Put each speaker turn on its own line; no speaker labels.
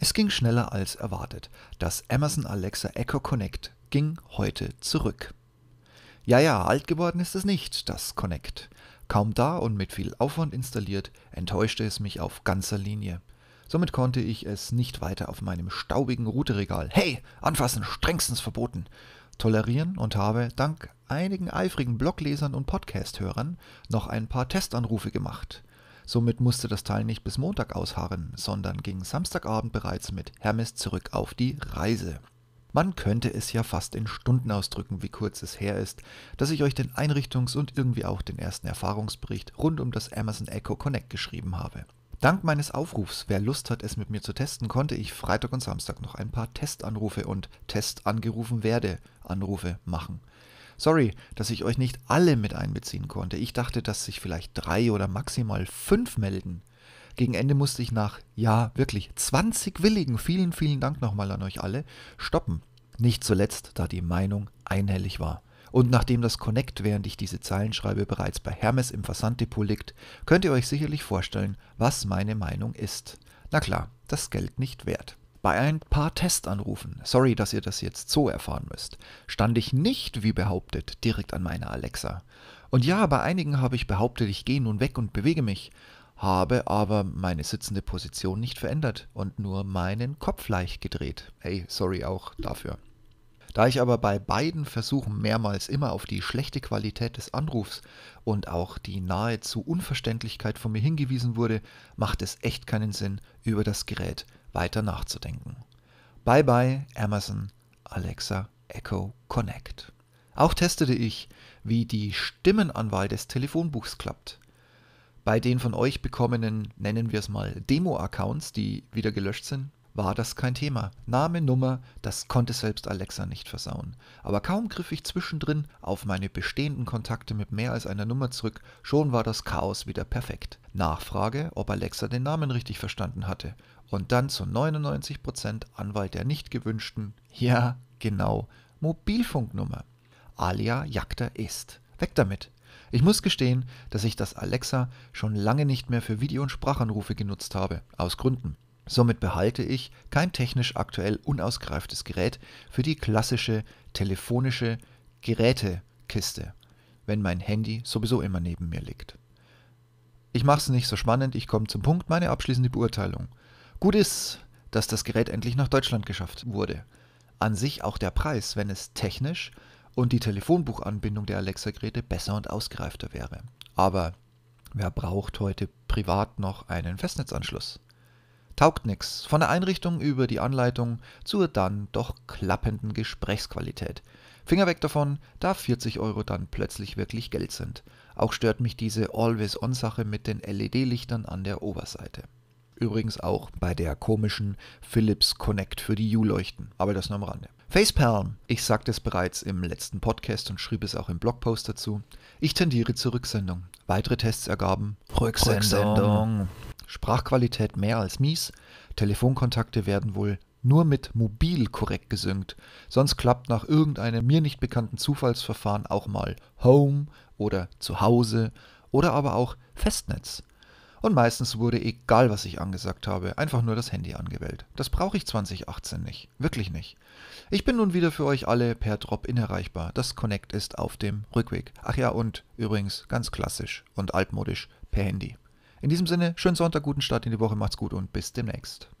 Es ging schneller als erwartet. Das Amazon Alexa Echo Connect ging heute zurück. Ja, ja, alt geworden ist es nicht, das Connect. Kaum da und mit viel Aufwand installiert, enttäuschte es mich auf ganzer Linie. Somit konnte ich es nicht weiter auf meinem staubigen Routerregal, hey, anfassen, strengstens verboten, tolerieren und habe, dank einigen eifrigen Bloglesern und Podcast-Hörern, noch ein paar Testanrufe gemacht. Somit musste das Teil nicht bis Montag ausharren, sondern ging Samstagabend bereits mit Hermes zurück auf die Reise. Man könnte es ja fast in Stunden ausdrücken, wie kurz es her ist, dass ich euch den Einrichtungs- und irgendwie auch den ersten Erfahrungsbericht rund um das Amazon Echo Connect geschrieben habe. Dank meines Aufrufs, wer Lust hat, es mit mir zu testen, konnte ich Freitag und Samstag noch ein paar Testanrufe und Test angerufen werde Anrufe machen. Sorry, dass ich euch nicht alle mit einbeziehen konnte. Ich dachte, dass sich vielleicht drei oder maximal fünf melden. Gegen Ende musste ich nach, ja, wirklich 20 Willigen, vielen, vielen Dank nochmal an euch alle, stoppen. Nicht zuletzt, da die Meinung einhellig war. Und nachdem das Connect, während ich diese Zeilen schreibe, bereits bei Hermes im Versanddepot liegt, könnt ihr euch sicherlich vorstellen, was meine Meinung ist. Na klar, das Geld nicht wert. Bei ein paar Testanrufen, sorry, dass ihr das jetzt so erfahren müsst, stand ich nicht, wie behauptet, direkt an meiner Alexa. Und ja, bei einigen habe ich behauptet, ich gehe nun weg und bewege mich, habe aber meine sitzende Position nicht verändert und nur meinen Kopf leicht gedreht. Hey, sorry auch dafür. Da ich aber bei beiden Versuchen mehrmals immer auf die schlechte Qualität des Anrufs und auch die nahezu Unverständlichkeit von mir hingewiesen wurde, macht es echt keinen Sinn, über das Gerät weiter nachzudenken. Bye bye Amazon Alexa Echo Connect. Auch testete ich, wie die Stimmenanwahl des Telefonbuchs klappt. Bei den von euch bekommenen, nennen wir es mal, Demo-Accounts, die wieder gelöscht sind, war das kein Thema. Name, Nummer, das konnte selbst Alexa nicht versauen. Aber kaum griff ich zwischendrin auf meine bestehenden Kontakte mit mehr als einer Nummer zurück, schon war das Chaos wieder perfekt. Nachfrage, ob Alexa den Namen richtig verstanden hatte. Und dann zu 99% Anwalt der nicht gewünschten, ja, genau, Mobilfunknummer. Alia Jagda ist. Weg damit. Ich muss gestehen, dass ich das Alexa schon lange nicht mehr für Video- und Sprachanrufe genutzt habe, aus Gründen. Somit behalte ich kein technisch aktuell unausgereiftes Gerät für die klassische telefonische Gerätekiste, wenn mein Handy sowieso immer neben mir liegt. Ich mache es nicht so spannend, ich komme zum Punkt, meine abschließende Beurteilung. Gut ist, dass das Gerät endlich nach Deutschland geschafft wurde. An sich auch der Preis, wenn es technisch und die Telefonbuchanbindung der Alexa-Geräte besser und ausgereifter wäre. Aber wer braucht heute privat noch einen Festnetzanschluss? Taugt nix. Von der Einrichtung über die Anleitung zur dann doch klappenden Gesprächsqualität. Finger weg davon, da 40 Euro dann plötzlich wirklich Geld sind. Auch stört mich diese Always-On-Sache mit den LED-Lichtern an der Oberseite. Übrigens auch bei der komischen Philips Connect für die U-Leuchten, aber das nur am Rande. Facepalm, ich sagte es bereits im letzten Podcast und schrieb es auch im Blogpost dazu. Ich tendiere zur Rücksendung. Weitere Tests ergaben Rücksendung. Rücksendung. Sprachqualität mehr als mies, Telefonkontakte werden wohl nur mit mobil korrekt gesynkt, sonst klappt nach irgendeinem mir nicht bekannten Zufallsverfahren auch mal Home oder Zuhause oder aber auch Festnetz. Und meistens wurde, egal was ich angesagt habe, einfach nur das Handy angewählt. Das brauche ich 2018 nicht. Wirklich nicht. Ich bin nun wieder für euch alle per Drop-In erreichbar. Das Connect ist auf dem Rückweg. Ach ja, und übrigens ganz klassisch und altmodisch per Handy. In diesem Sinne, schönen Sonntag, guten Start in die Woche, macht's gut und bis demnächst.